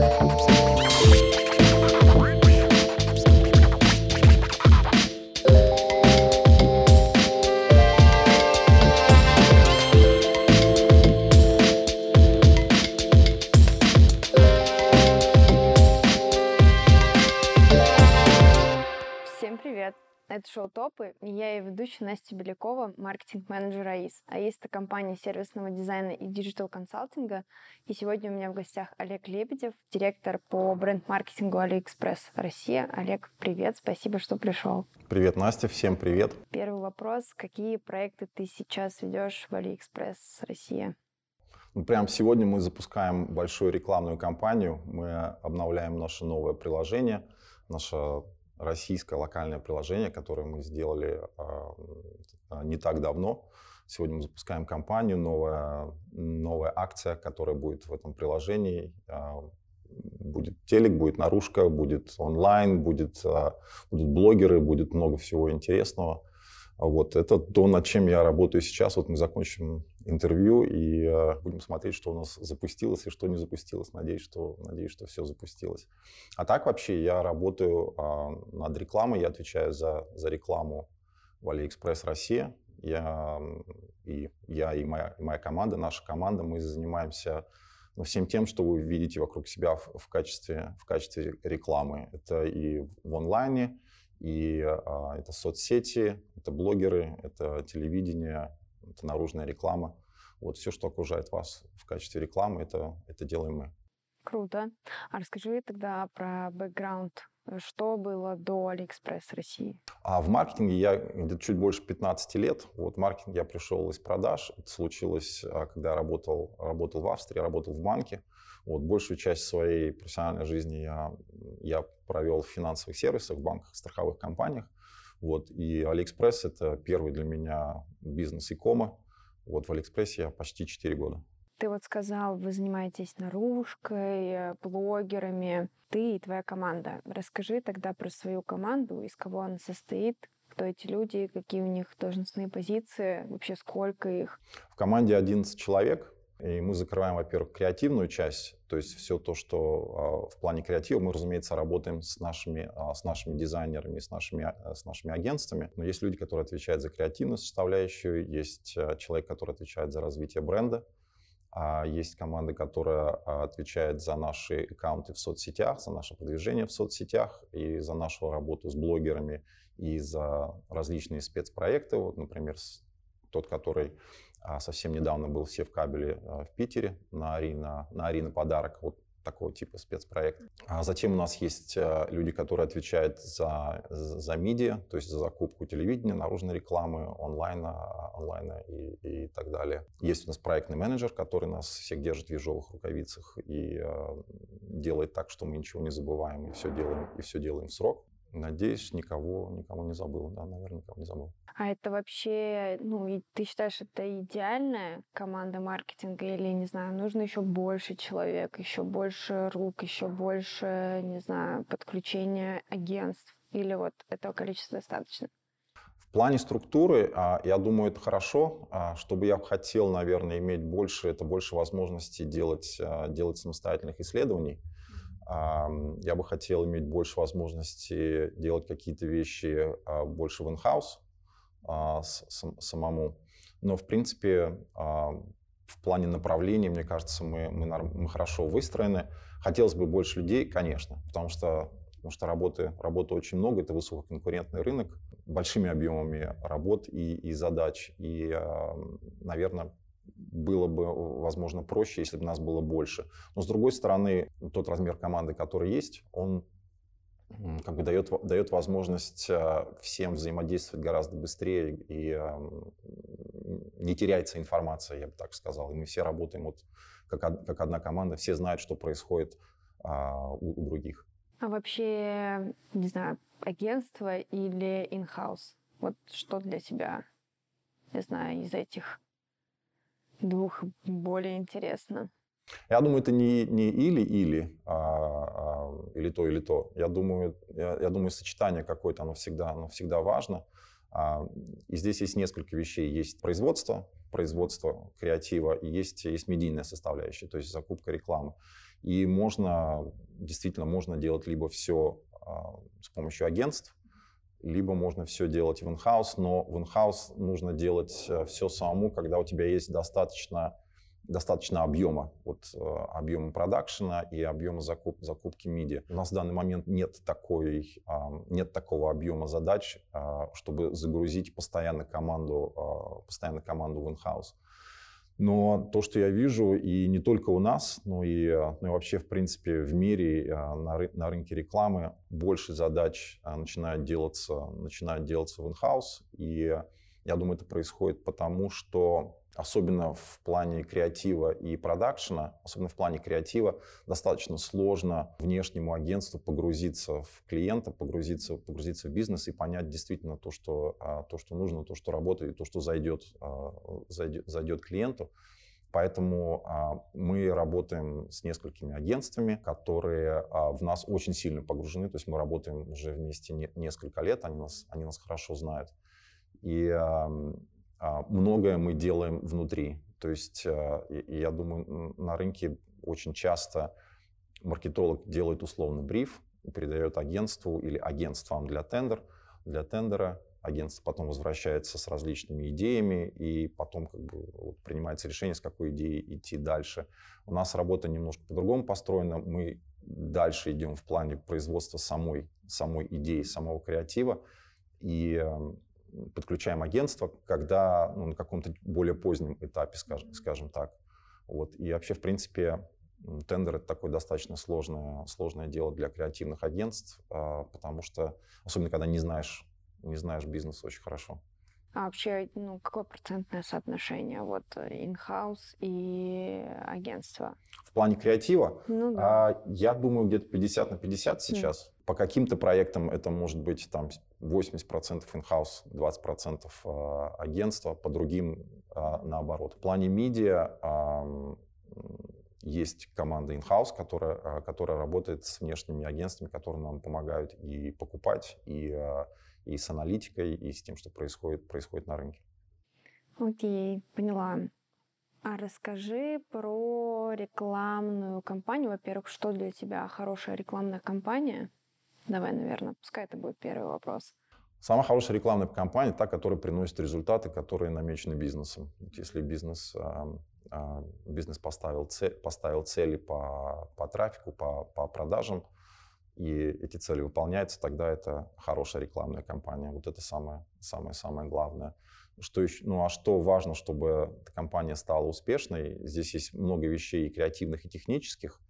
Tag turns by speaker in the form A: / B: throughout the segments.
A: Это «Топы», и я ее ведущая Настя Белякова, маркетинг-менеджер АИС. АИС — это компания сервисного дизайна и диджитал-консалтинга. И сегодня у меня в гостях Олег Лебедев, директор по бренд-маркетингу Алиэкспресс Россия. Олег, привет, спасибо, что пришел.
B: Привет, Настя, всем привет.
A: Первый вопрос. Какие проекты ты сейчас ведешь в Алиэкспресс Россия?
B: Ну, прямо сегодня мы запускаем большую рекламную кампанию. Мы обновляем наше новое приложение, наше российское локальное приложение, которое мы сделали а, не так давно. Сегодня мы запускаем кампанию, новая, новая акция, которая будет в этом приложении. А, будет телек, будет наружка, будет онлайн, будет, а, будут блогеры, будет много всего интересного. Вот это то, над чем я работаю сейчас. Вот мы закончим интервью и э, будем смотреть, что у нас запустилось и что не запустилось. Надеюсь, что, надеюсь, что все запустилось. А так вообще я работаю э, над рекламой, я отвечаю за, за рекламу в AliExpress Россия. Я и, я и моя, моя команда, наша команда, мы занимаемся ну, всем тем, что вы видите вокруг себя в, в, качестве, в качестве рекламы. Это и в онлайне, и а, это соцсети, это блогеры, это телевидение, это наружная реклама. Вот все, что окружает вас в качестве рекламы, это, это делаем мы.
A: Круто. А расскажи тогда про бэкграунд. Что было до Алиэкспресс России?
B: А в маркетинге я где-то чуть больше 15 лет. Вот в маркетинг я пришел из продаж. Это случилось, а, когда я работал, работал в Австрии, работал в банке. Вот большую часть своей профессиональной жизни я, я провел в финансовых сервисах, в банках, страховых компаниях. Вот, и Алиэкспресс — это первый для меня бизнес e-com а. Вот в Алиэкспрессе я почти 4 года.
A: Ты вот сказал, вы занимаетесь наружкой, блогерами, ты и твоя команда. Расскажи тогда про свою команду, из кого она состоит, кто эти люди, какие у них должностные позиции, вообще сколько их?
B: В команде 11 человек, и мы закрываем, во-первых, креативную часть, то есть все то, что а, в плане креатива, мы, разумеется, работаем с нашими, а, с нашими дизайнерами, с нашими, а, с нашими агентствами. Но есть люди, которые отвечают за креативную составляющую, есть человек, который отвечает за развитие бренда, есть команда, которая отвечает за наши аккаунты в соцсетях, за наше продвижение в соцсетях и за нашу работу с блогерами и за различные спецпроекты. Вот, например, тот, который совсем недавно был все в кабеле а, в Питере на Арина, на Арина подарок. Вот такого типа спецпроект. А затем у нас есть а, люди, которые отвечают за, за медиа, то есть за закупку телевидения, наружной рекламы, онлайна, онлайна и, и так далее. Есть у нас проектный менеджер, который нас всех держит в ежовых рукавицах и э, делает так, что мы ничего не забываем и все делаем, и все делаем в срок. Надеюсь, никого, никого не забыл. Да, наверное, никого не забыл.
A: А это вообще, ну, ты считаешь, это идеальная команда маркетинга или, не знаю, нужно еще больше человек, еще больше рук, еще больше, не знаю, подключения агентств? Или вот этого количества достаточно?
B: В плане структуры, а, я думаю, это хорошо. А, чтобы я хотел, наверное, иметь больше, это больше возможностей делать, а, делать самостоятельных исследований. Я бы хотел иметь больше возможности делать какие-то вещи больше в инхаус самому. Но, в принципе, в плане направлений, мне кажется, мы, мы, мы хорошо выстроены. Хотелось бы больше людей, конечно, потому что, потому что работы, работы очень много, это высококонкурентный рынок, большими объемами работ и, и задач. И, наверное, было бы, возможно, проще, если бы нас было больше. Но, с другой стороны, тот размер команды, который есть, он как бы дает, дает возможность а, всем взаимодействовать гораздо быстрее и не теряется информация, я бы так сказал. И мы все работаем вот как, как одна команда, все знают, что происходит а, у, у других.
A: А вообще, не знаю, агентство или in-house? Вот что для тебя, не знаю, из этих двух более интересно?
B: Я думаю, это не, не или-или, а, а, или то, или то. Я думаю, я, я думаю, сочетание какое-то, оно всегда, оно всегда важно. А, и здесь есть несколько вещей. Есть производство, производство креатива, и есть, есть медийная составляющая, то есть закупка рекламы. И можно, действительно, можно делать либо все с помощью агентств, либо можно все делать в инхаус, но в инхаус нужно делать э, все самому, когда у тебя есть достаточно, достаточно объема, вот э, объема продакшена и объема закуп, закупки MIDI. У нас в данный момент нет, такой, нет такого объема задач, а, чтобы загрузить постоянно команду, а, постоянно команду в инхаус. Но то, что я вижу, и не только у нас, но и, э, ну и вообще, в принципе, в мире, э, на, ры- на рынке рекламы, больше задач э, начинают делаться, начинают делаться в инхаус. И я думаю, это происходит потому, что особенно в плане креатива и продакшена, особенно в плане креатива, достаточно сложно внешнему агентству погрузиться в клиента, погрузиться, погрузиться в бизнес и понять действительно то, что, а, то, что нужно, то, что работает, то, что зайдет, а, зайдет, зайдет клиенту. Поэтому а, мы работаем с несколькими агентствами, которые в нас очень сильно погружены. То есть мы работаем уже вместе не, несколько лет, они нас, они нас хорошо знают. И многое мы делаем внутри. То есть а, я думаю, на рынке очень часто маркетолог делает условный бриф, передает агентству или агентствам для тендер, для тендера, агентство потом возвращается с различными идеями, и потом как бы, вот, принимается решение, с какой идеей идти дальше. У нас работа немножко по-другому построена. Мы дальше идем в плане производства самой, самой идеи, самого креатива. И подключаем агентство, когда ну, на каком-то более позднем этапе, скажем, скажем так. Вот. И вообще, в принципе, тендер это такое достаточно сложное, сложное дело для креативных агентств, а, потому что, особенно когда не знаешь, не знаешь бизнес очень хорошо.
A: А вообще, ну, какое процентное соотношение вот in-house и агентство?
B: В плане креатива? Ну, да. а, я думаю, где-то 50 на 50 сейчас. Mm. По каким-то проектам это может быть там 80% in-house, 20% а, агентства, по другим а, наоборот. В плане медиа есть команда in-house, которая, а, которая работает с внешними агентствами, которые нам помогают и покупать, и, и с аналитикой, и с тем, что происходит, происходит на рынке.
A: Окей, поняла. А расскажи про рекламную кампанию. Во-первых, что для тебя хорошая рекламная кампания? Давай, наверное, пускай это будет первый вопрос.
B: Самая хорошая рекламная кампания та, которая приносит результаты, которые намечены бизнесом. Если бизнес, а, бизнес поставил, цель, поставил цели по, по трафику, по, по продажам, и эти цели выполняются, тогда это хорошая рекламная кампания. Вот это самое, самое, самое главное. Что еще, ну а что важно, чтобы компания стала успешной? Здесь есть много вещей и креативных, и технических.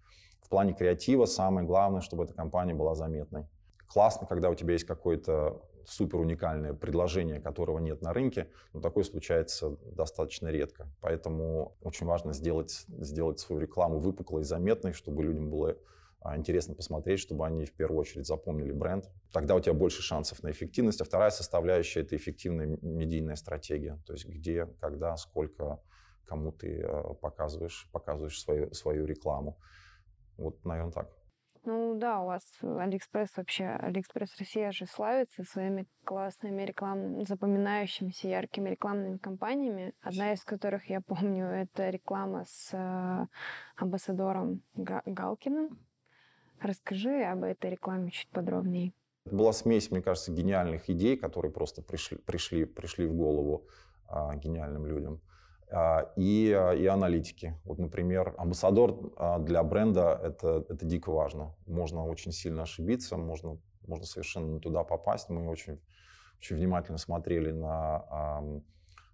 B: В плане креатива самое главное, чтобы эта компания была заметной. Классно, когда у тебя есть какое-то супер уникальное предложение, которого нет на рынке, но такое случается достаточно редко. Поэтому очень важно сделать, сделать свою рекламу выпуклой и заметной, чтобы людям было интересно посмотреть, чтобы они в первую очередь запомнили бренд. Тогда у тебя больше шансов на эффективность. А вторая составляющая — это эффективная медийная стратегия. То есть где, когда, сколько, кому ты а, показываешь, показываешь свою, свою рекламу. Вот, наверное, так.
A: Ну да, у вас Алиэкспресс вообще, Алиэкспресс Россия же славится своими классными рекламными, запоминающимися яркими рекламными кампаниями, одна из которых я помню, это реклама с э, амбассадором Галкиным. Расскажи об этой рекламе чуть подробнее.
B: Это была смесь, мне кажется, гениальных идей, которые просто пришли, пришли, пришли в голову а, гениальным людям. А, и, а, и аналитики. Вот, например, амбассадор а, для бренда это, это дико важно. Можно очень сильно ошибиться, можно, можно совершенно не туда попасть. Мы очень, очень внимательно смотрели на,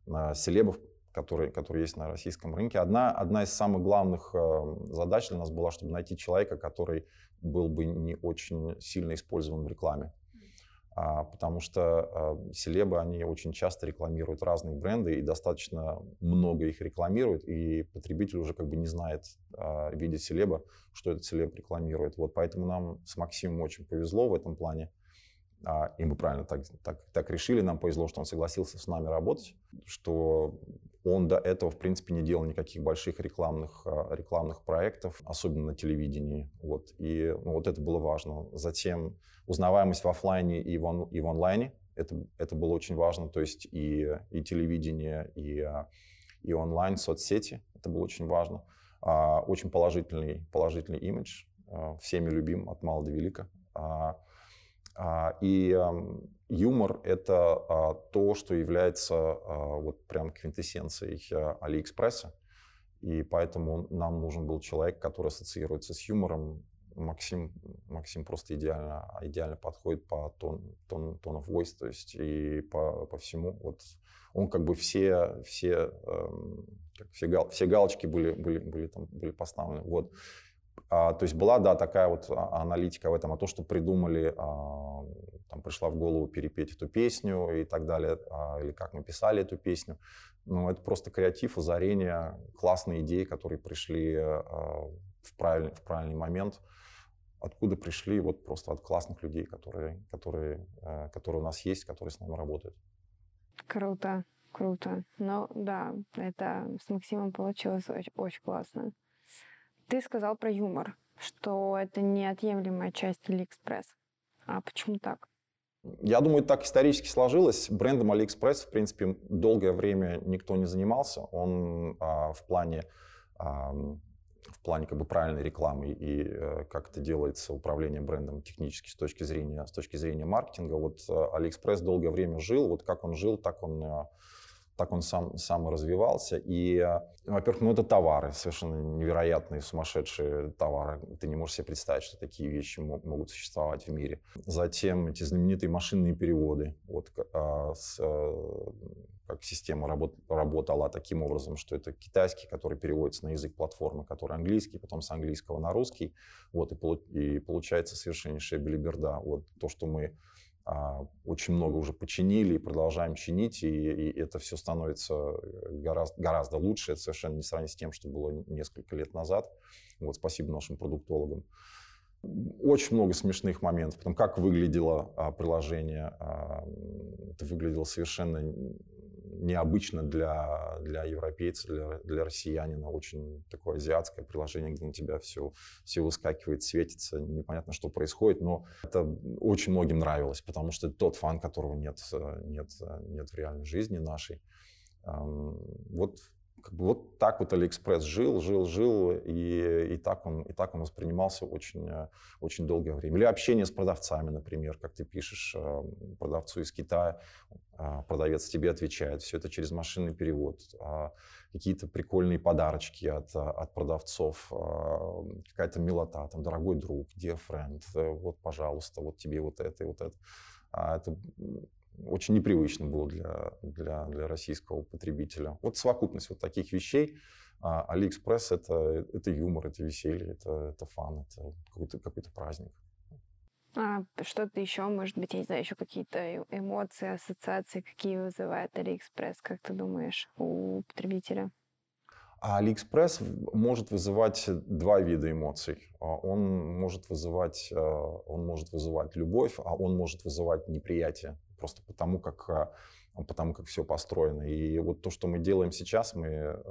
B: на селебов, которые, которые есть на российском рынке. Одна, одна из самых главных задач для нас была, чтобы найти человека, который был бы не очень сильно использован в рекламе. А, потому что а, селебы, они очень часто рекламируют разные бренды и достаточно много их рекламируют, и потребитель уже как бы не знает, а, видя селеба, что этот селеб рекламирует. Вот поэтому нам с Максимом очень повезло в этом плане, и мы правильно так, так, так решили, нам повезло, что он согласился с нами работать, что он до этого, в принципе, не делал никаких больших рекламных, рекламных проектов, особенно на телевидении. Вот. И ну, вот это было важно. Затем узнаваемость в офлайне и в, он, и в онлайне. Это, это было очень важно. То есть и, и телевидение, и, и онлайн, соцсети. Это было очень важно. А, очень положительный, положительный имидж, всеми любим от мала до велика. И юмор — это то, что является вот прям квинтэссенцией Алиэкспресса. И поэтому нам нужен был человек, который ассоциируется с юмором. Максим, Максим просто идеально, идеально подходит по тон, тон, tone of voice, то есть и по, по всему. Вот он как бы все, все, эм, как все, гал, все галочки были, были, были, там, были поставлены. Вот. А, то есть была, да, такая вот а, аналитика в этом, а то, что придумали, а, там пришла в голову перепеть эту песню и так далее, или как мы писали эту песню. Ну, это просто креатив, озарение, классные идеи, которые пришли в, правильный, в правильный момент. Откуда пришли? Вот просто от классных людей, которые, которые, а, которые у нас есть, которые с нами работают.
A: Круто, круто. Ну да, это с Максимом получилось очень, очень классно. Ты сказал про юмор, что это неотъемлемая часть AliExpress. А почему так?
B: Я думаю, так исторически сложилось. Брендом AliExpress, в принципе, долгое время никто не занимался. Он а, в плане а, в плане как бы правильной рекламы и э, как это делается управление брендом технически с точки зрения с точки зрения маркетинга. Вот э, AliExpress долгое время жил, вот как он жил, так он э, так он сам, сам развивался. И, э, во-первых, ну, это товары, совершенно невероятные, сумасшедшие товары. Ты не можешь себе представить, что такие вещи могут существовать в мире. Затем эти знаменитые машинные переводы. Вот, а, э, как система работ, работала таким образом, что это китайский, который переводится на язык платформы, который английский, потом с английского на русский. Вот, и, и получается совершеннейшая белиберда. Вот то, что мы очень много уже починили и продолжаем чинить, и, и это все становится э, гораздо, гораздо лучше. Это совершенно не сравнить с тем, что было несколько лет назад. Вот, спасибо нашим продуктологам. Очень много смешных моментов. Потом, как выглядело а, приложение. А, это выглядело совершенно необычно для, для европейца, для, для россиянина. Очень такое азиатское приложение, где на тебя все, все выскакивает, светится, непонятно, что происходит. Но это очень многим нравилось, потому что это тот fun, которого нет, нет, нет в реальной жизни нашей. Вот как бы вот так вот Алиэкспресс жил, жил, жил, и, и, так он, и так он воспринимался очень, очень долгое время. Или общение с продавцами, например, как ты пишешь продавцу из Китая, а, продавец тебе отвечает, все это через машинный перевод, а, какие-то прикольные подарочки от, от продавцов, а, какая-то милота, там, дорогой друг, dear friend, э, вот, пожалуйста, вот тебе вот это и вот это. Это очень непривычно было для, для, для российского потребителя. Вот совокупность вот таких вещей. Алиэкспресс это, это юмор, это веселье, это, это fun, это какой-то какой праздник.
A: А что-то еще, может быть, я не знаю, еще какие-то эмоции, ассоциации, какие вызывает Алиэкспресс, как ты думаешь, у потребителя?
B: А Алиэкспресс может вызывать два вида эмоций. А он может вызывать, э, он может вызывать любовь, а он может вызывать неприятие просто потому как, а, потому как все построено. И вот то, что мы делаем сейчас, мы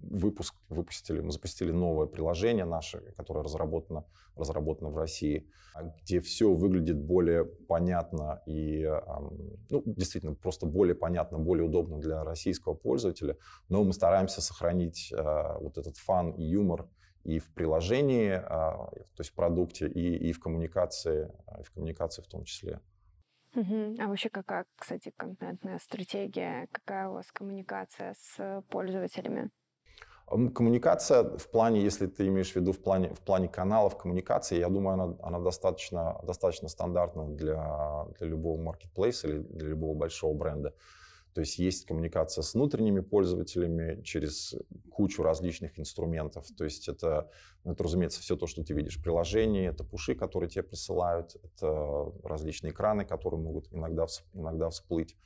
B: выпуск, выпустили, мы запустили новое приложение наше, которое разработано, разработано в России, а, где все выглядит более понятно и, ну, действительно, просто более понятно, более удобно для российского пользователя. Но мы стараемся сохранить а, вот этот фан и юмор и в приложении, то есть в продукте, и, и в коммуникации, в коммуникации в том числе.
A: Угу. А вообще какая, кстати, контентная стратегия, какая у вас коммуникация с пользователями?
B: Коммуникация в плане, если ты имеешь в виду в плане, в плане каналов коммуникации, я думаю, она, она достаточно, достаточно стандартна для, для любого маркетплейса или для любого большого бренда. То есть есть коммуникация с внутренними пользователями через кучу различных инструментов. То есть это, ну, это, разумеется, все то, что ты видишь в приложении, это пуши, которые тебе присылают, это различные экраны, которые могут иногда, иногда всплыть.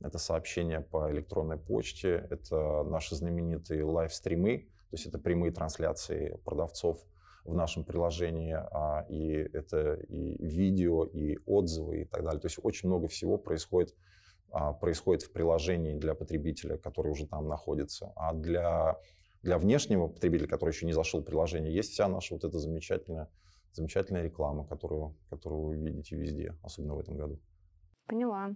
B: Это сообщения по электронной почте, это наши знаменитые лайв-стримы, то есть это прямые трансляции продавцов в нашем приложении, а, и это и видео, и отзывы и так далее. То есть очень много всего происходит происходит в приложении для потребителя, который уже там находится. А для, для внешнего потребителя, который еще не зашел в приложение, есть вся наша вот эта замечательная, замечательная реклама, которую, которую вы видите везде, особенно в этом году.
A: Поняла.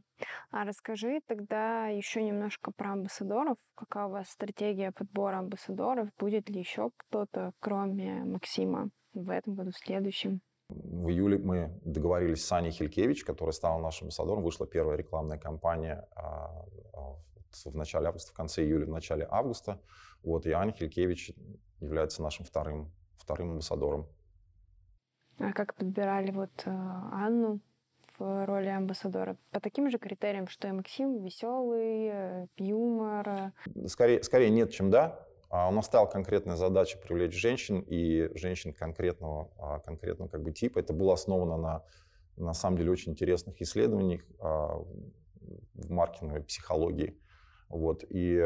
A: А расскажи тогда еще немножко про амбассадоров. Какая у вас стратегия подбора амбассадоров? Будет ли еще кто-то, кроме Максима, в этом году, в следующем?
B: В июле мы договорились с Аней Хилькевич, которая стала нашим амбассадором. Вышла первая рекламная кампания а, а, в начале августа, в конце июля, в начале августа. Вот, и Аня Хилькевич является нашим вторым, вторым амбассадором.
A: А как подбирали вот э, Анну в роли амбассадора? По таким же критериям, что и Максим, веселый, э, юмор? Э?
B: Скорее, скорее нет, чем да. А у нас стала конкретная задача привлечь женщин и женщин конкретного, а, конкретного как бы типа. Это было основано на, на самом деле, очень интересных исследованиях а, в маркетинговой психологии. Вот. И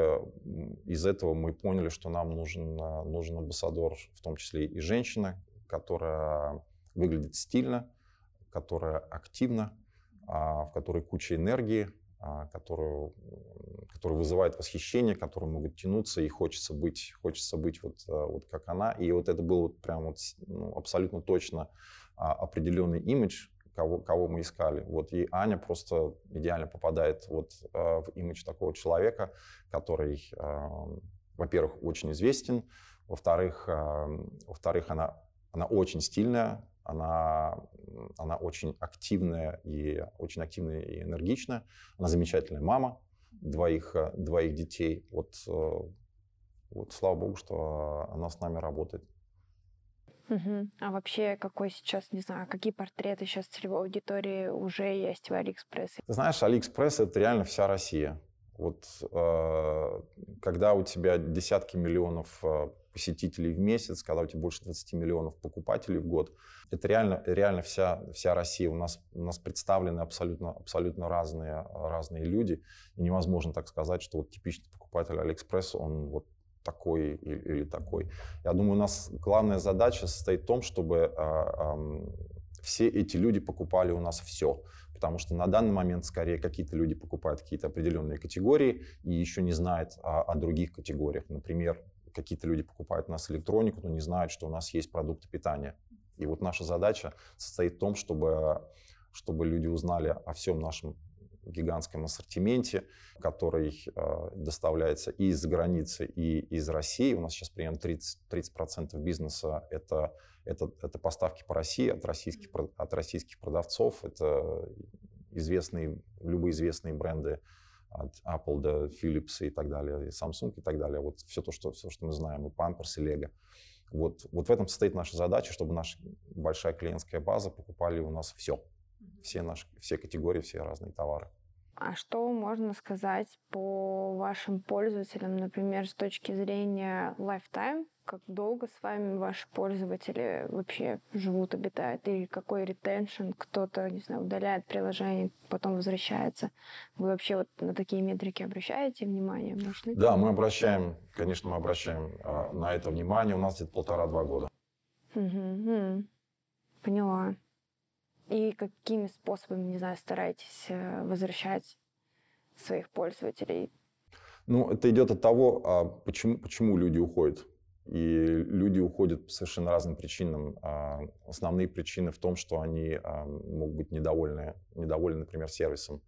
B: из этого мы поняли, что нам нужен, нужен амбассадор, в том числе и женщина, которая выглядит стильно, которая активна, в которой куча энергии, которую, которая вызывает восхищение, которые могут тянуться, и хочется быть, хочется быть вот, а, вот как она. И вот это был вот прям вот, ну, абсолютно точно а, определенный имидж, кого, кого мы искали. Вот, и Аня просто идеально попадает вот, в имидж такого человека, который, во-первых, очень известен, во-вторых, во-вторых она, она очень стильная, она, она очень активная и очень активная и энергичная. Она замечательная мама двоих, э, двоих детей. Вот, э, вот слава богу, что она с нами работает.
A: Угу. А вообще, какой сейчас, не знаю, какие портреты сейчас целевой аудитории уже есть в Алиэкспрессе?
B: Ты знаешь, Алиэкспресс — это реально вся Россия. Вот э, когда у тебя десятки миллионов э, посетителей в месяц, когда у тебя больше 20 миллионов покупателей в год, это реально, реально вся, вся Россия. У нас, у нас представлены абсолютно, абсолютно разные, разные люди. И невозможно так сказать, что вот типичный покупатель Алиэкспресс, он вот такой или, или такой. Я думаю, у нас главная задача состоит в том, чтобы э, э, все эти люди покупали у нас все потому что на данный момент скорее какие-то люди покупают какие-то определенные категории и еще не знают о, о других категориях. Например, какие-то люди покупают у нас электронику, но не знают, что у нас есть продукты питания. И вот наша задача состоит в том, чтобы, чтобы люди узнали о всем нашем гигантском ассортименте, который э, доставляется и из-за границы, и из России. У нас сейчас примерно 30%, 30 бизнеса это, это, это поставки по России от российских, от российских продавцов. Это известные, любые известные бренды от Apple до Philips и так далее, и Samsung и так далее. Вот все то, что, все, что мы знаем, и Pampers, и Lego. Вот, вот в этом состоит наша задача, чтобы наша большая клиентская база покупали у нас все. Все, наши, все категории, все разные товары.
A: А что можно сказать по вашим пользователям, например, с точки зрения lifetime? Как долго с вами ваши пользователи вообще живут, обитают? Или какой ретеншн? Кто-то, не знаю, удаляет приложение, потом возвращается. Вы вообще вот на такие метрики обращаете внимание?
B: Может, да, мы обращаем, конечно, мы обращаем а, на это внимание. У нас где-то полтора-два года.
A: Угу, Поняла. И какими способами, не знаю, стараетесь э, возвращать своих пользователей?
B: Ну, это идет от того, а почему, почему люди уходят. И люди уходят по совершенно разным причинам. А, основные причины в том, что они а, могут быть недовольны, недовольны, например, сервисом.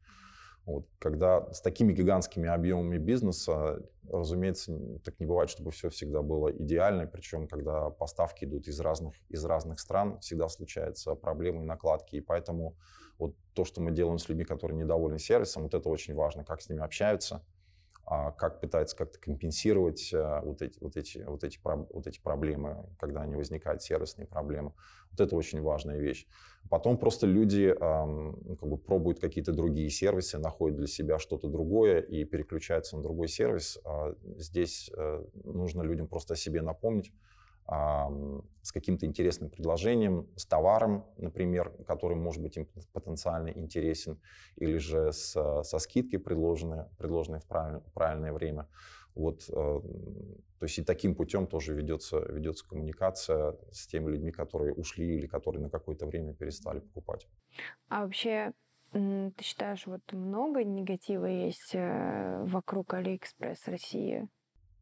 B: Вот. Когда с такими гигантскими объемами бизнеса, разумеется, так не бывает, чтобы все всегда было идеально. Причем, когда поставки идут из разных, из разных стран, всегда случаются проблемы и накладки. И поэтому вот то, что мы делаем с людьми, которые недовольны сервисом, вот это очень важно, как с ними общаются, как пытаются как-то компенсировать э, вот эти, вот, эти, вот, эти, вот эти проблемы, когда они возникают, сервисные проблемы. Вот это очень важная вещь. Потом просто люди ну, как бы пробуют какие-то другие сервисы, находят для себя что-то другое и переключаются на другой сервис. А здесь э, нужно людям просто о себе напомнить, с каким-то интересным предложением, с товаром, например, который может быть им потенциально интересен, или же с, со скидкой, предложенной, предложенной в правильное, правильное время. Вот, э, то есть и таким путем тоже ведется, ведется коммуникация с теми людьми, которые ушли или которые на какое-то время перестали покупать.
A: А вообще ты считаешь, вот много негатива есть э, вокруг Алиэкспресс России?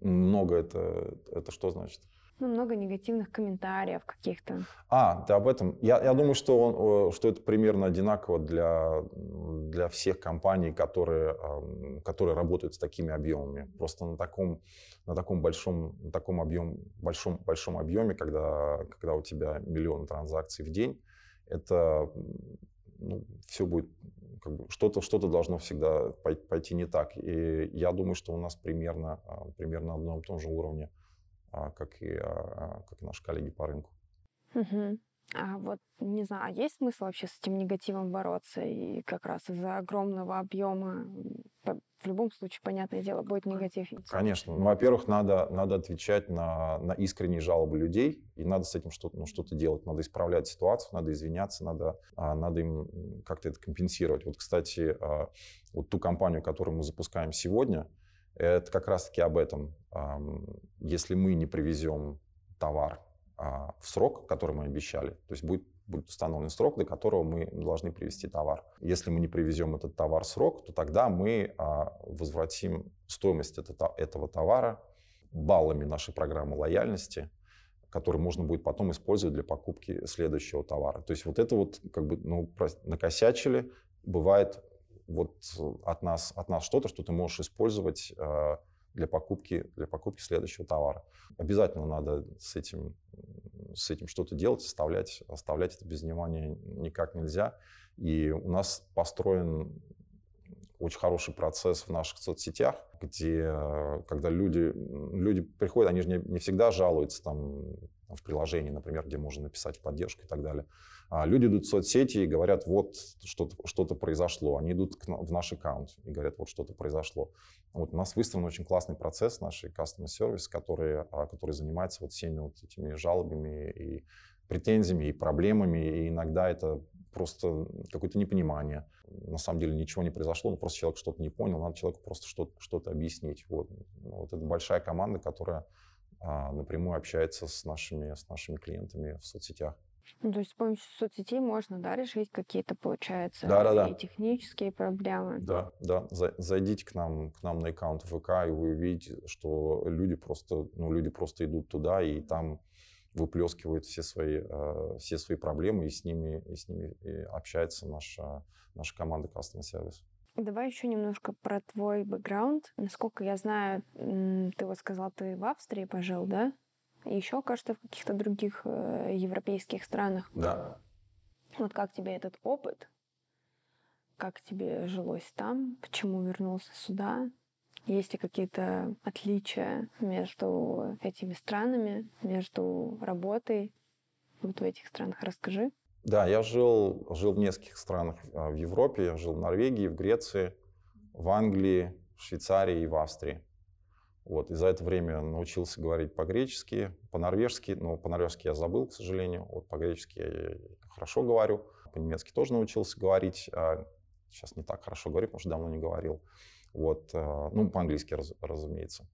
B: Много это, это что значит?
A: Ну, много негативных комментариев каких-то.
B: А, ты об этом. Я, я думаю, что, он, что это примерно одинаково для, для всех компаний, которые, которые работают с такими объемами. Просто на таком, на таком большом, на таком объем, большом, большом объеме, когда, когда у тебя миллион транзакций в день, это ну, все будет как бы, что-то что должно всегда пойти не так. И я думаю, что у нас примерно, а, примерно на одном и том же уровне, как и, а, как и наши коллеги по рынку.
A: Угу. А вот, не знаю, а есть смысл вообще с этим негативом бороться? И как раз из-за огромного объема, в любом случае, понятное дело, будет негатив.
B: Конечно. Ну, во-первых, надо, надо отвечать на, на искренние жалобы людей, и надо с этим что-то ну, что делать. Надо исправлять ситуацию, надо извиняться, надо, а, надо им как-то это компенсировать. Вот, кстати, а, вот ту компанию, которую мы запускаем сегодня, это как раз-таки об этом. Если мы не привезем товар а, в срок, который мы обещали. То есть будет, будет установлен срок, до которого мы должны привезти товар. Если мы не привезем этот товар в срок, то тогда мы а, возвратим стоимость этого товара баллами нашей программы лояльности, которые можно будет потом использовать для покупки следующего товара. То есть вот это вот как бы ну, накосячили, бывает вот от нас, от нас что-то, что ты можешь использовать а, для покупки, для покупки следующего товара. Обязательно надо с этим, с этим что-то делать, оставлять, оставлять это без внимания никак нельзя. И у нас построен очень хороший процесс в наших соцсетях, где, когда люди, люди приходят, они же не, не всегда жалуются там, в приложении, например, где можно написать в поддержку и так далее. А люди идут в соцсети и говорят, вот что-то что произошло. Они идут к, в наш аккаунт и говорят, вот что-то произошло. Вот у нас выстроен очень классный процесс, нашей customer service, который, а, который занимается вот всеми вот этими жалобами и претензиями, и проблемами. И иногда это просто какое-то непонимание. На самом деле ничего не произошло, но просто человек что-то не понял, надо человеку просто что-то, объяснить. Вот. вот это большая команда, которая а, напрямую общается с нашими, с нашими клиентами в соцсетях.
A: Ну, то есть с помощью соцсетей можно, да, решить какие-то, получается,
B: да, да, да.
A: технические проблемы.
B: Да, да. Зайдите к нам, к нам на аккаунт ВК, и вы увидите, что люди просто, ну, люди просто идут туда, и там выплескивают все свои, э, все свои проблемы, и с ними, и с ними и общается наша, наша команда Customer Service.
A: Давай еще немножко про твой бэкграунд. Насколько я знаю, ты вот сказал, ты в Австрии пожил, да? Еще, кажется, в каких-то других э, европейских странах.
B: Да.
A: Вот как тебе этот опыт? Как тебе жилось там? Почему вернулся сюда? Есть ли какие-то отличия между этими странами, между работой вот в этих странах? Расскажи.
B: Да, я жил, жил в нескольких странах а, в Европе. Я жил в Норвегии, в Греции, в Англии, в Швейцарии и в Австрии. Вот, и за это время научился говорить по-гречески, по-норвежски, но по-норвежски я забыл, к сожалению. Вот по-гречески я хорошо говорю, по-немецки тоже научился говорить. А сейчас не так хорошо говорю, потому что давно не говорил. Вот, а, ну, по-английски, раз, разумеется.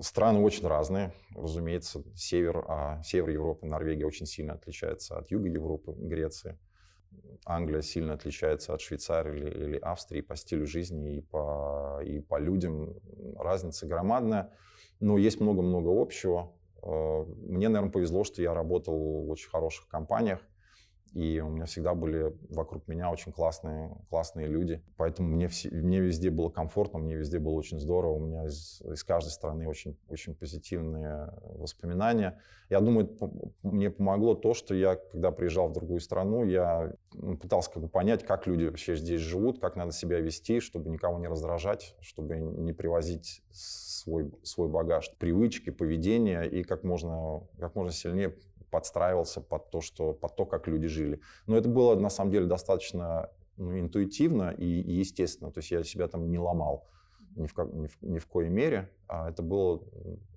B: Страны очень разные, разумеется. Север, а, север Европы, Норвегия очень сильно отличается от юга Европы, Греции. Англия сильно отличается от Швейцарии или, или Австрии по стилю жизни и по, и по людям. Разница громадная, но есть много-много общего. Э, мне, наверное, повезло, что я работал в очень хороших компаниях, и у меня всегда были вокруг меня очень классные, классные люди. Поэтому мне, все, мне везде было комфортно, мне везде было очень здорово. У меня из, из каждой страны очень, очень позитивные воспоминания. Я думаю, мне помогло то, что я, когда приезжал в другую страну, я пытался как бы понять, как люди вообще здесь живут, как надо себя вести, чтобы никого не раздражать, чтобы не привозить свой, свой багаж привычки, поведения и как можно, как можно сильнее подстраивался под то, что, под то, как люди жили. Но это было на самом деле достаточно ну, интуитивно и, и естественно. То есть я себя там не ломал ни в, ни в, ни в коей мере. А это было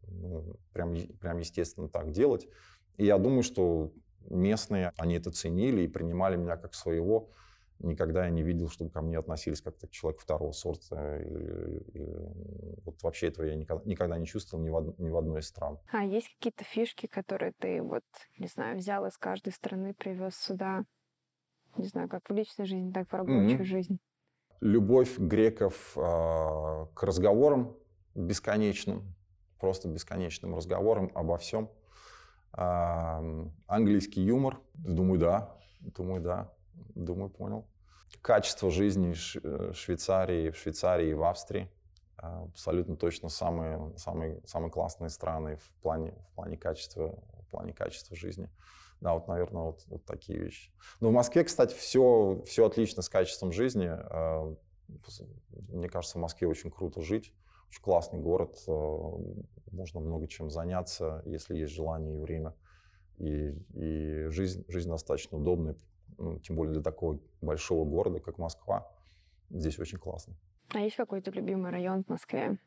B: ну, прям, прям естественно так делать. И я думаю, что местные, они это ценили и принимали меня как своего никогда я не видел, чтобы ко мне относились как-то к человеку второго сорта. И, и, вот вообще этого я никогда, никогда не чувствовал ни в, ни в одной из стран.
A: А есть какие-то фишки, которые ты, вот, не знаю, взял из каждой страны, привез сюда? Не знаю, как в личной жизни, так и в рабочую mm-hmm. жизнь.
B: Любовь греков э, к разговорам бесконечным, просто бесконечным разговорам обо всем. Английский юмор. Думаю, да. Думаю, да. Думаю, понял. Качество жизни в Швейцарии, в Швейцарии и в Австрии. Абсолютно точно самые, самые, самые классные страны в плане, в плане качества, в плане качества жизни. Да, вот, наверное, вот, вот такие вещи. Но в Москве, кстати, все, все отлично с качеством жизни. Мне кажется, в Москве очень круто жить. Очень классный город. Можно много чем заняться, если есть желание и время. И, и жизнь, жизнь достаточно удобная, тем более для такого большого города, как Москва. Здесь очень классно.
A: А есть какой-то любимый район в Москве?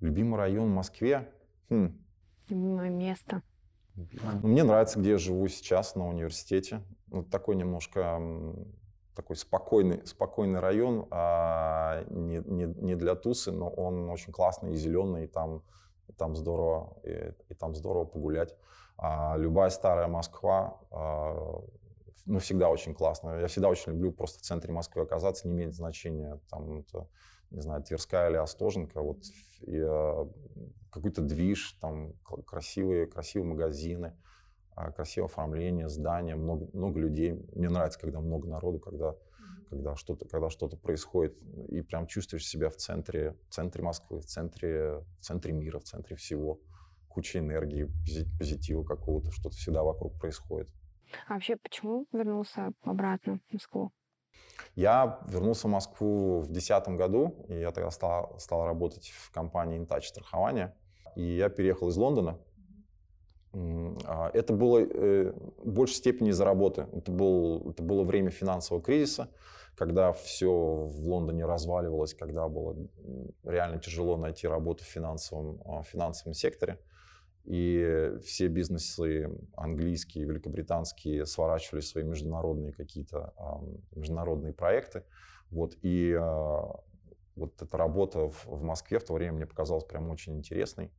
B: Любимый район в Москве? Хм.
A: Любимое место?
B: Ну, мне нравится, где я живу сейчас, на университете. Вот такой немножко такой спокойный, спокойный район, а не, не, не для тусы, но он очень классный и зеленый, и там, и там здорово, и, и там здорово погулять. А любая старая Москва, а, ну, всегда очень классно. Я всегда очень люблю просто в центре Москвы оказаться, не имеет значения, там, это, не знаю, Тверская или Остоженко, вот, и, а, какой-то движ, там, красивые, красивые магазины, а, красивое оформление, здания, много, много людей. Мне нравится, когда много народу, когда, когда что-то когда что-то происходит, и прям чувствуешь себя в центре, в центре Москвы, в центре, в центре мира, в центре всего. Куча энергии, позитива какого-то, что-то всегда вокруг происходит.
A: А вообще, почему вернулся обратно в Москву?
B: Я вернулся в Москву в 2010 году, и я тогда стал, стал работать в компании InTouch страхования. И я переехал из Лондона. А, это было э, в большей степени из-за работы. Это, был, это было время финансового кризиса, когда все в Лондоне разваливалось, когда было реально тяжело найти работу в финансовом, а, в финансовом секторе и все бизнесы английские, великобританские сворачивали свои международные какие-то международные проекты. Вот, и а, вот эта работа в, в Москве в то время мне показалась прям очень интересной.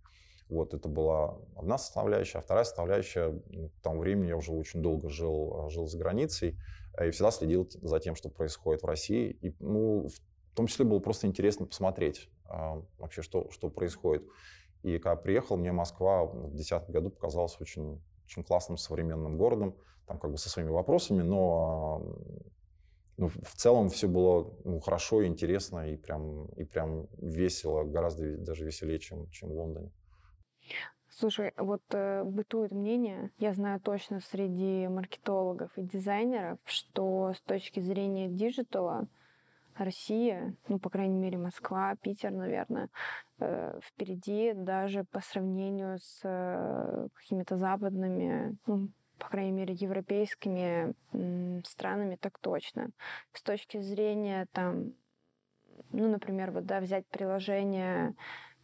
B: Вот, это была одна составляющая. А вторая составляющая, ну, к тому времени я уже очень долго жил, жил за границей и всегда следил за тем, что происходит в России. И, ну, в том числе было просто интересно посмотреть а, вообще, что, что происходит. И когда приехал, мне Москва в 2010 году показалась очень, очень классным современным городом, там как бы со своими вопросами, но ну, в целом все было ну, хорошо, интересно и прям, и прям весело, гораздо даже веселее, чем, чем в Лондоне.
A: Слушай, вот э, бытует мнение, я знаю точно среди маркетологов и дизайнеров, что с точки зрения диджитала Россия, ну, по крайней мере, Москва, Питер, наверное, э, впереди даже по сравнению с э, какими-то западными, ну, по крайней мере, европейскими странами, так точно. С точки зрения там, ну, например, вот, да, взять приложение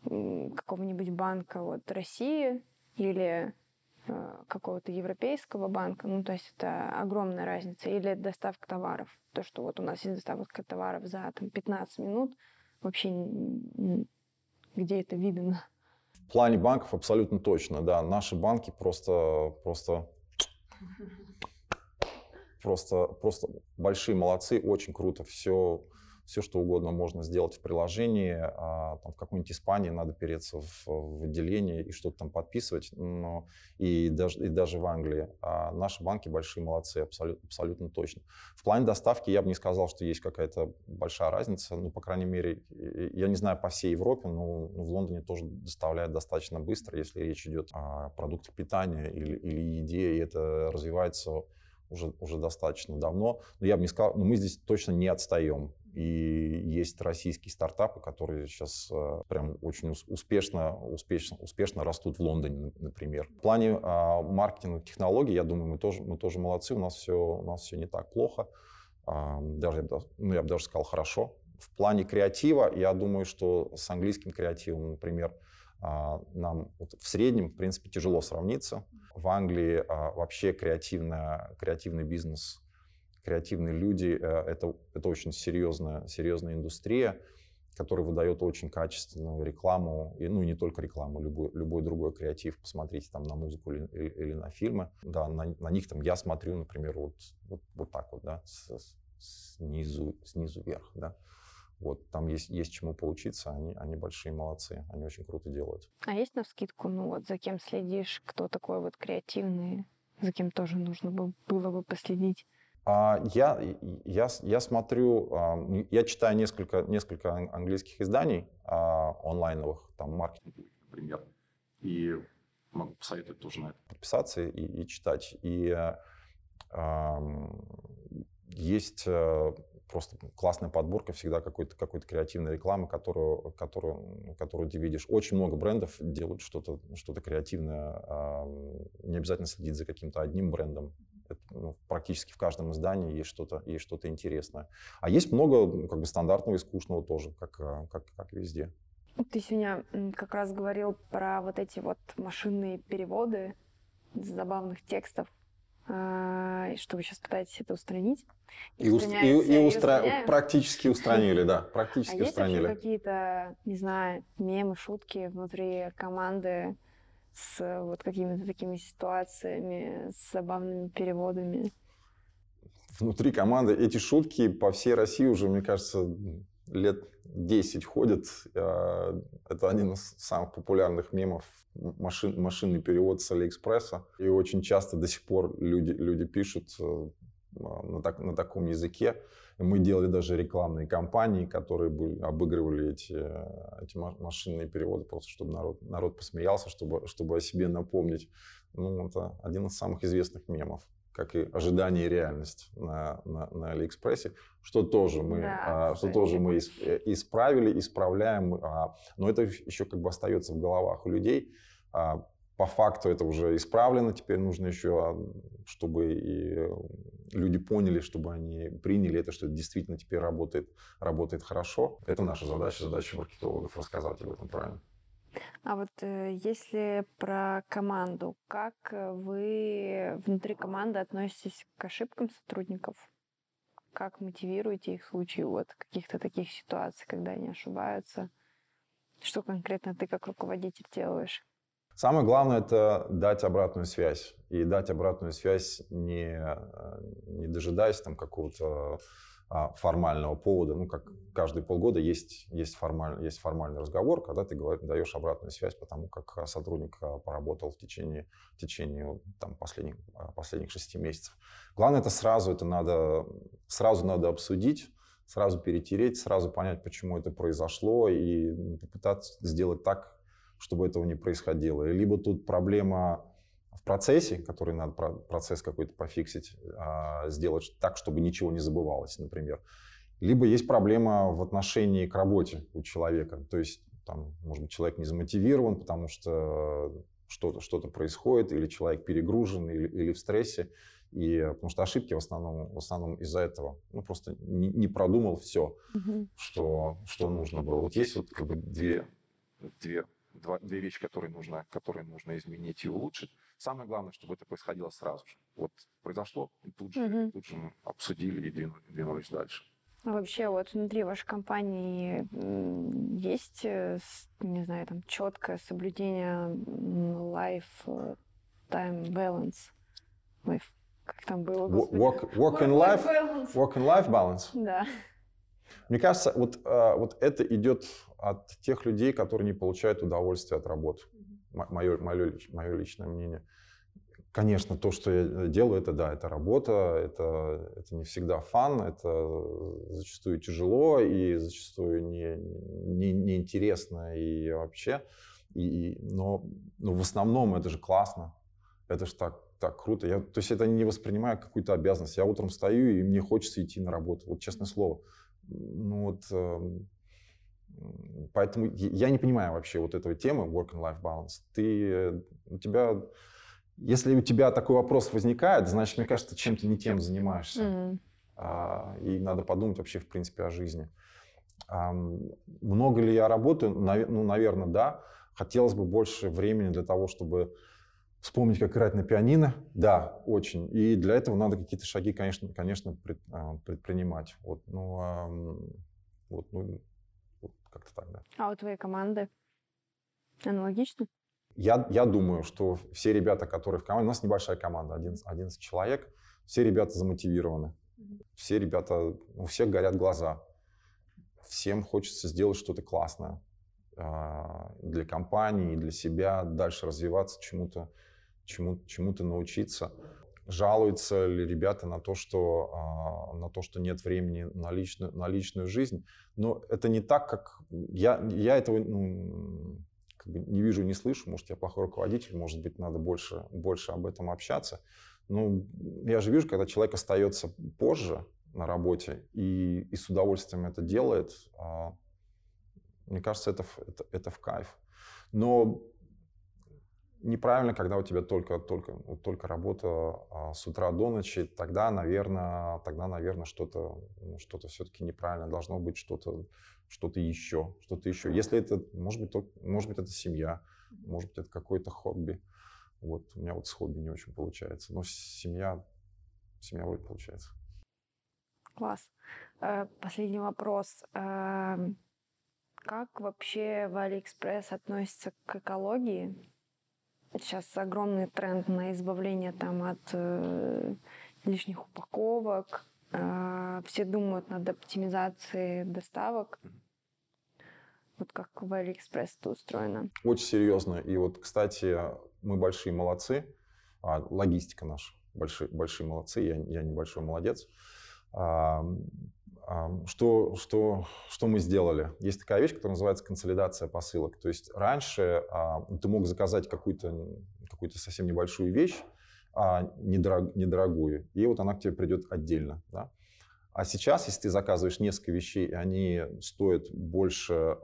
A: какого-нибудь банка вот России или Э, какого-то европейского банка, ну, то есть это огромная разница, или доставка товаров. То, что вот у нас есть доставка товаров за там, 15 минут, вообще где это видно?
B: В плане банков абсолютно точно, да. Наши банки просто, просто, просто, просто большие молодцы, очень круто все все что угодно можно сделать в приложении. А, там, в какой-нибудь Испании надо переться в, в отделение и что-то там подписывать. Но, и, даже, и даже в Англии. А наши банки большие молодцы, абсолютно, абсолютно точно. В плане доставки я бы не сказал, что есть какая-то большая разница. Ну, по крайней мере, я не знаю по всей Европе, но в Лондоне тоже доставляют достаточно быстро, если речь идет о продуктах питания или, или еде, и это развивается уже, уже достаточно давно. Но я бы не сказал, но мы здесь точно не отстаем. И есть российские стартапы, которые сейчас э, прям очень успешно, успешно, успешно растут в Лондоне, например. В плане э, маркетинга технологий, я думаю, мы тоже, мы тоже молодцы, у нас все, у нас все не так плохо. Э, даже, ну, я бы даже сказал, хорошо. В плане креатива, я думаю, что с английским креативом, например, э, нам вот в среднем, в принципе, тяжело сравниться. В Англии вообще креативная, креативный бизнес креативные люди э, — это, это очень серьезная, серьезная индустрия, которая выдает очень качественную рекламу, и, ну не только рекламу, любой, любой другой креатив. Посмотрите там на музыку или, или, или на фильмы. Да, на, на них там я смотрю, например, вот, вот, вот так вот, да, с, снизу, снизу вверх, да. Вот там есть, есть чему поучиться, они, они большие молодцы, они очень круто делают.
A: А есть на скидку, ну вот за кем следишь, кто такой вот креативный, за кем тоже нужно бы, было бы последить?
B: А, я, я, я смотрю, а, я читаю несколько, несколько английских изданий а, онлайновых, там маркетинг, например, и могу посоветовать тоже на это подписаться и, и читать. И есть просто классная подборка всегда какой-то какой креативной рекламы, которую, которую, которую ты видишь. Очень много брендов делают что-то что креативное. Не обязательно следить за каким-то одним брендом. Ну, практически в каждом издании есть что-то есть что-то интересное. А есть много ну, как бы стандартного и скучного тоже, как, э, как, как везде.
A: Ты сегодня как раз говорил про вот эти вот машинные переводы забавных текстов. А, что вы сейчас пытаетесь это устранить?
B: И, уст, и, и, и устра... практически устранили, да, практически
A: а
B: устранили.
A: есть какие-то, не знаю, мемы, шутки внутри команды с вот какими-то такими ситуациями, с забавными переводами?
B: Внутри команды эти шутки по всей России уже, мне кажется, лет 10 ходят. А, это один из самых популярных мемов машин, машинный перевод с Алиэкспресса. И очень часто до сих пор люди, люди пишут э, на, так, на таком языке. Мы делали даже рекламные кампании, которые были, обыгрывали эти, эти машинные переводы, просто чтобы народ, народ посмеялся, чтобы, чтобы о себе напомнить. Ну, это один из самых известных мемов как и ожидание и реальность на, на, на Алиэкспрессе, что тоже мы, да, а, что тоже мы э, исправили, исправляем, а, но это еще как бы остается в головах у людей. А, по факту это уже исправлено, теперь нужно еще, а, чтобы и люди поняли, чтобы они приняли это, что это действительно теперь работает, работает хорошо. Это наша задача, задача маркетологов рассказать об этом правильно.
A: А вот э, если про команду, как э, вы внутри команды относитесь к ошибкам сотрудников? Как мотивируете их в случае вот каких-то таких ситуаций, когда они ошибаются? Что конкретно ты как руководитель делаешь?
B: Самое главное это дать обратную связь. И дать обратную связь не, э, не дожидаясь там какого-то а, формального повода. Ну, как каждые полгода есть, есть, формаль, есть формальный разговор, когда ты говоришь, даешь обратную связь по тому, как а, сотрудник а, поработал в течение, в течение там, последних, последних шести месяцев. Главное, это сразу, это надо, сразу надо обсудить, сразу перетереть, сразу понять, почему это произошло, и попытаться сделать так, чтобы этого не происходило. Либо тут проблема в процессе, который надо процесс какой-то пофиксить, а, сделать так, чтобы ничего не забывалось, например. Либо есть проблема в отношении к работе у человека. То есть, там, может быть, человек не замотивирован, потому что что-то что происходит, или человек перегружен, или, или в стрессе. И, потому что ошибки в основном, в основном из-за этого. Ну, просто не, не продумал все, угу. что, что нужно было. Вот есть вот как бы две, две два, две вещи, которые нужно, которые нужно изменить и улучшить. Самое главное, чтобы это происходило сразу же. Вот произошло, и тут же, угу. тут же обсудили и двинули, двинулись дальше.
A: А вообще вот внутри вашей компании есть, э, не знаю, там четкое соблюдение life э, time balance? Life, как там было?
B: Work, work, and life, work and life balance?
A: Да.
B: Мне кажется, вот, а, вот это идет от тех людей, которые не получают удовольствие от работы. Мое, мое, мое личное мнение. Конечно, то, что я делаю, это да, это работа, это, это не всегда фан, это зачастую тяжело и зачастую не, не, неинтересно и вообще. И, но, но в основном это же классно, это же так, так круто. Я, то есть это не воспринимаю как какую-то обязанность. Я утром встаю, и мне хочется идти на работу. Вот честное слово. Ну вот, эм, поэтому я не понимаю вообще вот этого темы work and life balance. Ты, у тебя, если у тебя такой вопрос возникает, значит, мне кажется, чем-то не тем занимаешься. Mm-hmm. А, и надо подумать вообще, в принципе, о жизни. А, много ли я работаю? Ну, наверное, да. Хотелось бы больше времени для того, чтобы вспомнить, как играть на пианино. Да, очень. И для этого надо какие-то шаги, конечно, конечно пред, а, предпринимать. Вот, ну, а, вот, ну, вот как-то так, да.
A: А у твоей команды аналогично?
B: Я, я думаю, что все ребята, которые в команде, у нас небольшая команда, 11, 11 человек, все ребята замотивированы. Все ребята, у всех горят глаза. всем хочется сделать что-то классное для компании, для себя, дальше развиваться, чему-то чему, чему-то научиться. Жалуются ли ребята на то, что, на то, что нет времени на личную, на личную жизнь? Но это не так, как... Я, я этого ну, как бы не вижу, не слышу. Может, я плохой руководитель, может быть, надо больше, больше об этом общаться. Ну, я же вижу, когда человек остается позже на работе и, и с удовольствием это делает, а, мне кажется, это, это, это в кайф. Но неправильно, когда у тебя только, только, только работа а, с утра до ночи, тогда, наверное, тогда, наверное, что-то, ну, что-то все-таки неправильно должно быть, что-то, что-то еще, что-то еще. Если это, может быть, только, может быть, это семья, может быть, это какое-то хобби. Вот у меня вот с хобби не очень получается, но семья, семья вроде получается.
A: Класс. Э, последний вопрос. Эм, как вообще в Алиэкспресс относится к экологии? Сейчас огромный тренд на избавление там от э, лишних упаковок. Э, все думают над оптимизацией доставок. Вот как в Алиэкспресс это устроено?
B: Очень серьезно. И вот, кстати, мы большие молодцы. А, логистика наша большие, большие молодцы. Я, я небольшой молодец. А, что, что, что мы сделали? Есть такая вещь, которая называется консолидация посылок. То есть раньше а, ты мог заказать какую-то какую совсем небольшую вещь, а, недорог, недорогую, и вот она к тебе придет отдельно. Да? А сейчас, если ты заказываешь несколько вещей, и они стоят больше,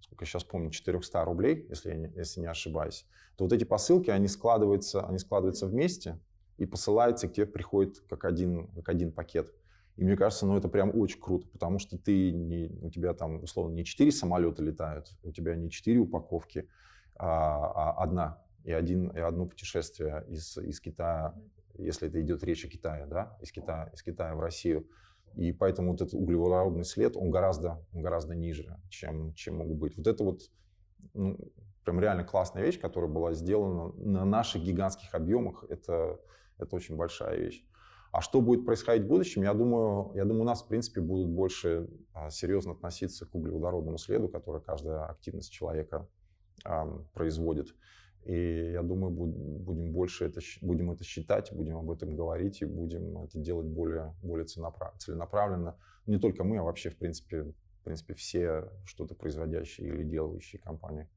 B: сколько я сейчас помню, 400 рублей, если я не, если не ошибаюсь, то вот эти посылки, они складываются, они складываются вместе и посылаются, к тебе приходит как один, как один пакет. И мне кажется, ну это прям очень круто, потому что ты не, у тебя там условно не четыре самолета летают, у тебя не четыре упаковки, а, а одна и один и одно путешествие из из Китая, если это идет речь о Китае, да, из Китая из Китая в Россию. И поэтому вот этот углеводородный след, он гораздо, он гораздо ниже, чем, чем могут быть. Вот это вот ну, прям реально классная вещь, которая была сделана на наших гигантских объемах. Это, это очень большая вещь. А что будет происходить в будущем, я думаю, я думаю, у нас, в принципе, будут больше а, серьезно относиться к углеводородному следу, который каждая активность человека производит. И я думаю, будем больше это, будем это считать, будем об этом говорить и будем это делать более, более целенаправленно. Не только мы, а вообще, в принципе, в принципе все что-то производящие или делающие компании.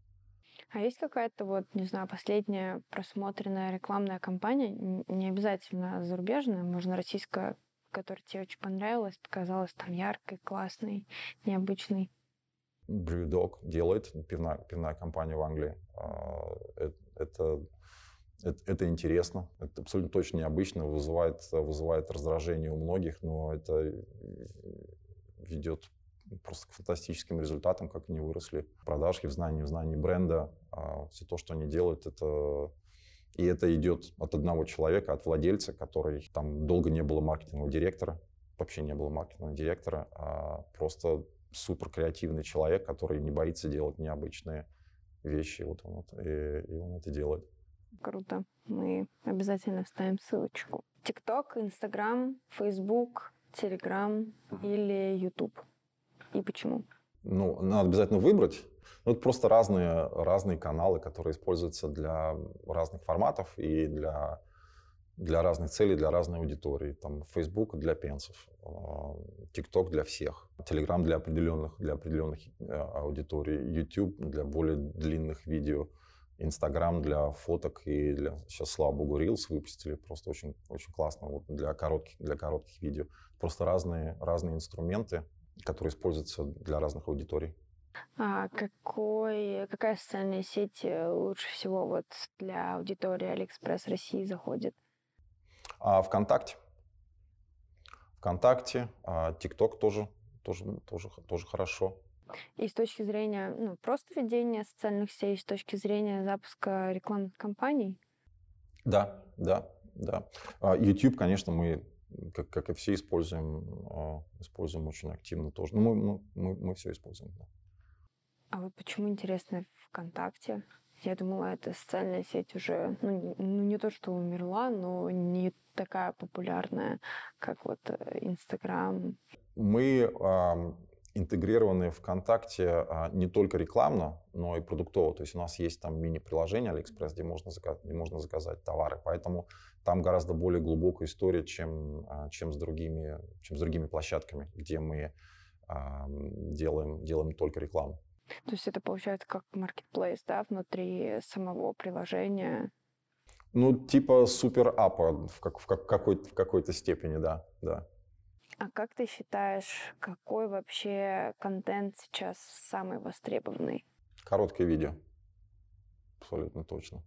A: А есть какая-то вот, не знаю, последняя просмотренная рекламная кампания, не обязательно зарубежная, можно российская, которая тебе очень понравилась, показалась там яркой, классной, необычной?
B: Brewdog делает, пивная, пивная компания в Англии. А, это, это, это интересно, это абсолютно точно необычно, вызывает, вызывает раздражение у многих, но это ведет просто к фантастическим результатам, как они выросли в продажах, в знании, в знании бренда. А, все то, что они делают, это и это идет от одного человека, от владельца, который там долго не было маркетингового директора, вообще не было маркетингового директора, а просто супер креативный человек, который не боится делать необычные вещи, вот он вот, и, и он это делает.
A: Круто. Мы обязательно вставим ссылочку. ТикТок, Инстаграм, Фейсбук, Телеграм или Ютуб и почему?
B: Ну, надо обязательно выбрать. Ну, это просто разные, разные каналы, которые используются для разных форматов и для, для разных целей, для разной аудитории. Там Facebook для пенсов, TikTok для всех, Telegram для определенных, для определенных э, аудиторий, YouTube для более длинных видео, Instagram для фоток и для сейчас слава богу Reels выпустили просто очень очень классно вот для коротких для коротких видео просто разные разные инструменты которые используются для разных аудиторий.
A: А какой, какая социальная сеть э, лучше всего вот для аудитории Алиэкспресс России заходит?
B: А, ВКонтакте. ВКонтакте, а, ТикТок тоже, тоже, тоже, тоже хорошо.
A: И с точки зрения ну, просто ведения социальных сетей, с точки зрения запуска рекламных кампаний?
B: Да, да, да. А, YouTube, конечно, мы как, как и все, используем, а, используем очень активно тоже. Ну, мы, мы, мы все используем, да.
A: А вот почему интересно ВКонтакте? Я думала, это социальная сеть уже, ну, ну не то, что умерла, но не такая популярная, как вот э, Инстаграм.
B: Мы, интегрированы ВКонтакте а, не только рекламно, но и продуктово. То есть у нас есть там мини-приложение AliExpress, где можно, заказать, где можно заказать товары. Поэтому там гораздо более глубокая история, чем, а, чем, с, другими, чем с другими площадками, где мы а, делаем, делаем только рекламу.
A: То есть это получается как marketplace, да, внутри самого приложения?
B: Ну, типа супер-апа в, как, в, как, в какой-то степени, да, да.
A: А как ты считаешь, какой вообще контент сейчас самый востребованный?
B: Короткое видео. Абсолютно точно.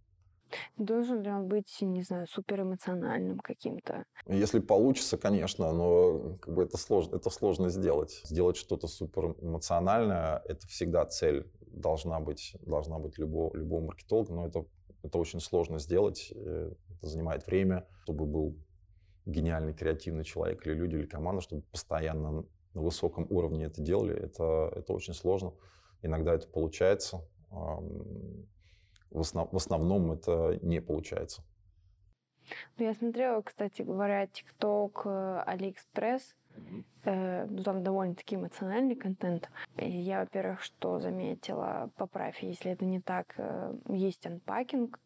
A: Должен ли он быть, не знаю, суперэмоциональным каким-то?
B: Если получится, конечно, но как бы это, сложно, это сложно сделать. Сделать что-то суперэмоциональное – это всегда цель должна быть, должна быть любого, любого маркетолога, но это, это очень сложно сделать. Э, это занимает время, чтобы был гениальный, креативный человек или люди, или команда, чтобы постоянно на высоком уровне это делали. Это, это очень сложно. Иногда это получается. В, основ, в основном это не получается.
A: Ну, я смотрела, кстати говоря, TikTok, AliExpress. Э, ну, там довольно-таки эмоциональный контент. И я, во-первых, что заметила, поправь, если это не так, э, есть анпакинг,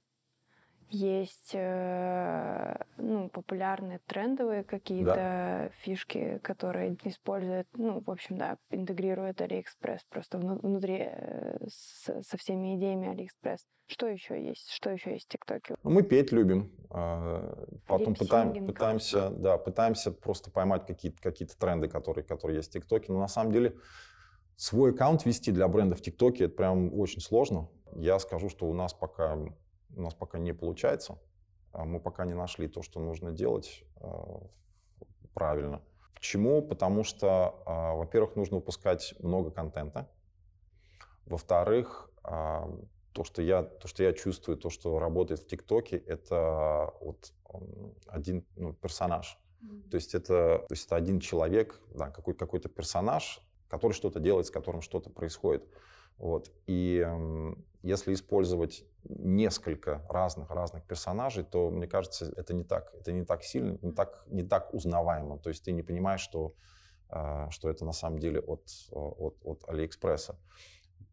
A: есть э, ну, популярные трендовые какие-то да. фишки, которые используют, ну, в общем, да, интегрируют AliExpress просто внутри э, с, со всеми идеями AliExpress. Что еще есть? Что еще есть в ТикТоке?
B: Ну, мы петь любим. А, потом пытаем, пытаемся, да, пытаемся просто поймать какие-то какие тренды, которые, которые есть в ТикТоке. Но на самом деле свой аккаунт вести для бренда в ТикТоке это прям очень сложно. Я скажу, что у нас пока у нас пока не получается. А мы пока не нашли то, что нужно делать а, правильно. Почему? Потому что, а, во-первых, нужно выпускать много контента. Во-вторых, то, что я, то, что я чувствую, то, что работает в ТикТоке, это вот один ну, персонаж. Mm-hmm. То есть это, то есть это один человек, да, какой, какой-то персонаж, который что-то делает, с которым что-то происходит. Вот. И если использовать несколько разных разных персонажей, то мне кажется, это не так, это не так сильно, не так не так узнаваемо. То есть ты не понимаешь, что а, что это на самом деле от от от Алиэкспресса.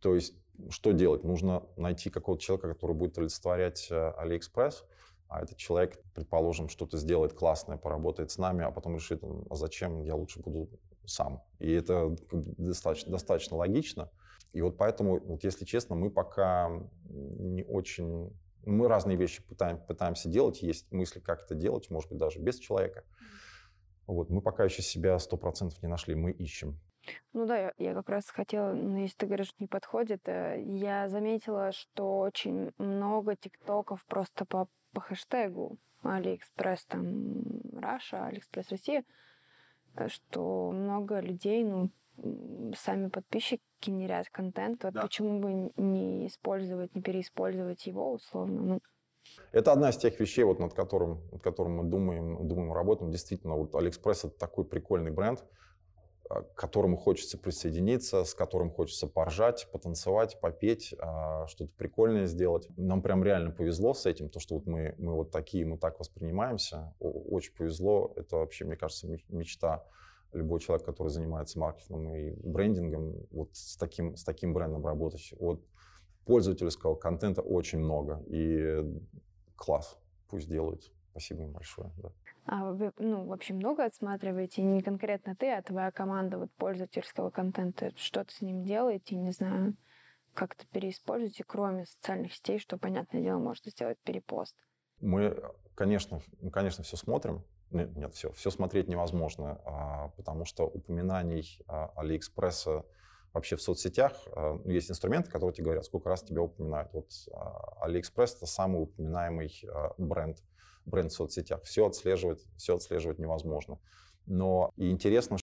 B: То есть что делать? Нужно найти какого-то человека, который будет олицетворять э, Алиэкспресс, а этот человек, предположим, что-то сделает классное, поработает с нами, а потом решит, а зачем я лучше буду сам. И это достаточно, достаточно логично. И вот поэтому, вот если честно, мы пока не очень... Мы разные вещи пытаем, пытаемся делать, есть мысли, как это делать, может быть, даже без человека. Вот, мы пока еще себя сто процентов не нашли, мы ищем.
A: Ну да, я, я как раз хотела, ну, если ты говоришь, не подходит, э, я заметила, что очень много тиктоков просто по, по хэштегу Алиэкспресс там Russia, Алиэкспресс Россия, э, что много людей, ну, сами подписчики генерят контент, вот да. почему бы не использовать, не переиспользовать его условно? Ну.
B: Это одна из тех вещей, вот, над, которым, над которым мы думаем, думаем, работаем. Действительно, вот AliExpress это такой прикольный бренд, а, к которому хочется присоединиться, с которым хочется поржать, потанцевать, попеть, а, что-то прикольное сделать. Нам прям реально повезло с этим, то, что вот мы, мы вот такие, мы так воспринимаемся. Очень повезло. Это вообще, мне кажется, мечта любой человек, который занимается маркетингом и брендингом, вот с таким, с таким брендом работать. Вот пользовательского контента очень много, и класс, пусть делают. Спасибо им большое. Да.
A: А вы, ну, в общем, много отсматриваете, не конкретно ты, а твоя команда вот пользовательского контента, что-то с ним делаете, не знаю, как-то переиспользуете, кроме социальных сетей, что, понятное дело, можно сделать перепост?
B: Мы, конечно, мы, конечно, все смотрим, нет, нет, все, все смотреть невозможно, а, потому что упоминаний а, Алиэкспресса вообще в соцсетях а, ну, есть инструменты, которые тебе говорят, сколько раз тебя упоминают. Вот Алиэкспресс это самый упоминаемый бренд, бренд в соцсетях. Все отслеживать, все отслеживать невозможно. Но и интересно,